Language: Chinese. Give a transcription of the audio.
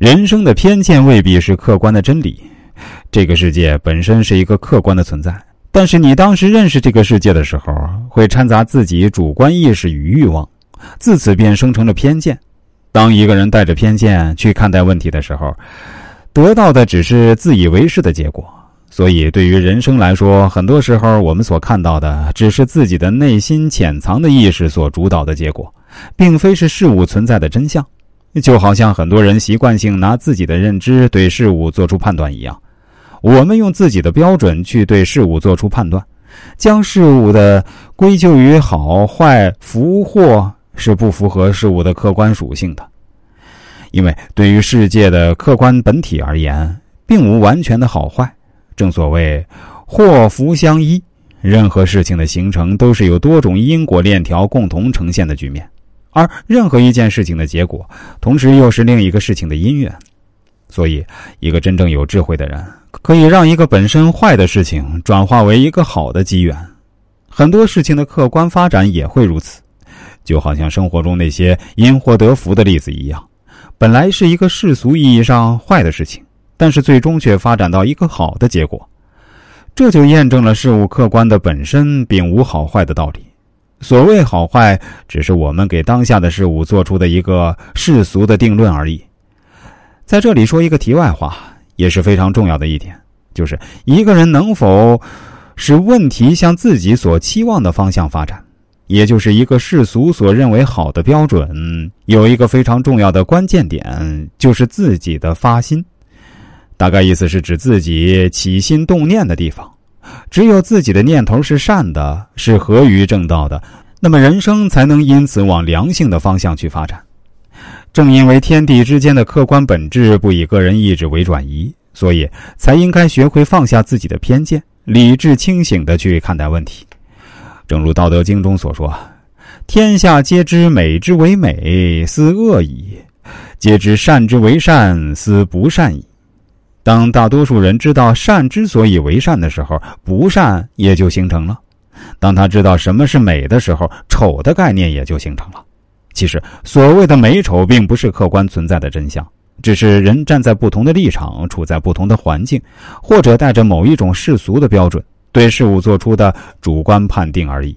人生的偏见未必是客观的真理。这个世界本身是一个客观的存在，但是你当时认识这个世界的时候，会掺杂自己主观意识与欲望，自此便生成了偏见。当一个人带着偏见去看待问题的时候，得到的只是自以为是的结果。所以，对于人生来说，很多时候我们所看到的，只是自己的内心潜藏的意识所主导的结果，并非是事物存在的真相。就好像很多人习惯性拿自己的认知对事物做出判断一样，我们用自己的标准去对事物做出判断，将事物的归咎于好坏、福祸，是不符合事物的客观属性的。因为对于世界的客观本体而言，并无完全的好坏。正所谓祸福相依，任何事情的形成都是由多种因果链条共同呈现的局面。而任何一件事情的结果，同时又是另一个事情的因缘，所以，一个真正有智慧的人，可以让一个本身坏的事情转化为一个好的机缘。很多事情的客观发展也会如此，就好像生活中那些因祸得福的例子一样，本来是一个世俗意义上坏的事情，但是最终却发展到一个好的结果，这就验证了事物客观的本身并无好坏的道理。所谓好坏，只是我们给当下的事物做出的一个世俗的定论而已。在这里说一个题外话，也是非常重要的一点，就是一个人能否使问题向自己所期望的方向发展，也就是一个世俗所认为好的标准，有一个非常重要的关键点，就是自己的发心。大概意思是指自己起心动念的地方。只有自己的念头是善的，是合于正道的，那么人生才能因此往良性的方向去发展。正因为天地之间的客观本质不以个人意志为转移，所以才应该学会放下自己的偏见，理智清醒的去看待问题。正如《道德经》中所说：“天下皆知美之为美，斯恶已；皆知善之为善，斯不善已。”当大多数人知道善之所以为善的时候，不善也就形成了；当他知道什么是美的时候，丑的概念也就形成了。其实，所谓的美丑，并不是客观存在的真相，只是人站在不同的立场，处在不同的环境，或者带着某一种世俗的标准，对事物做出的主观判定而已。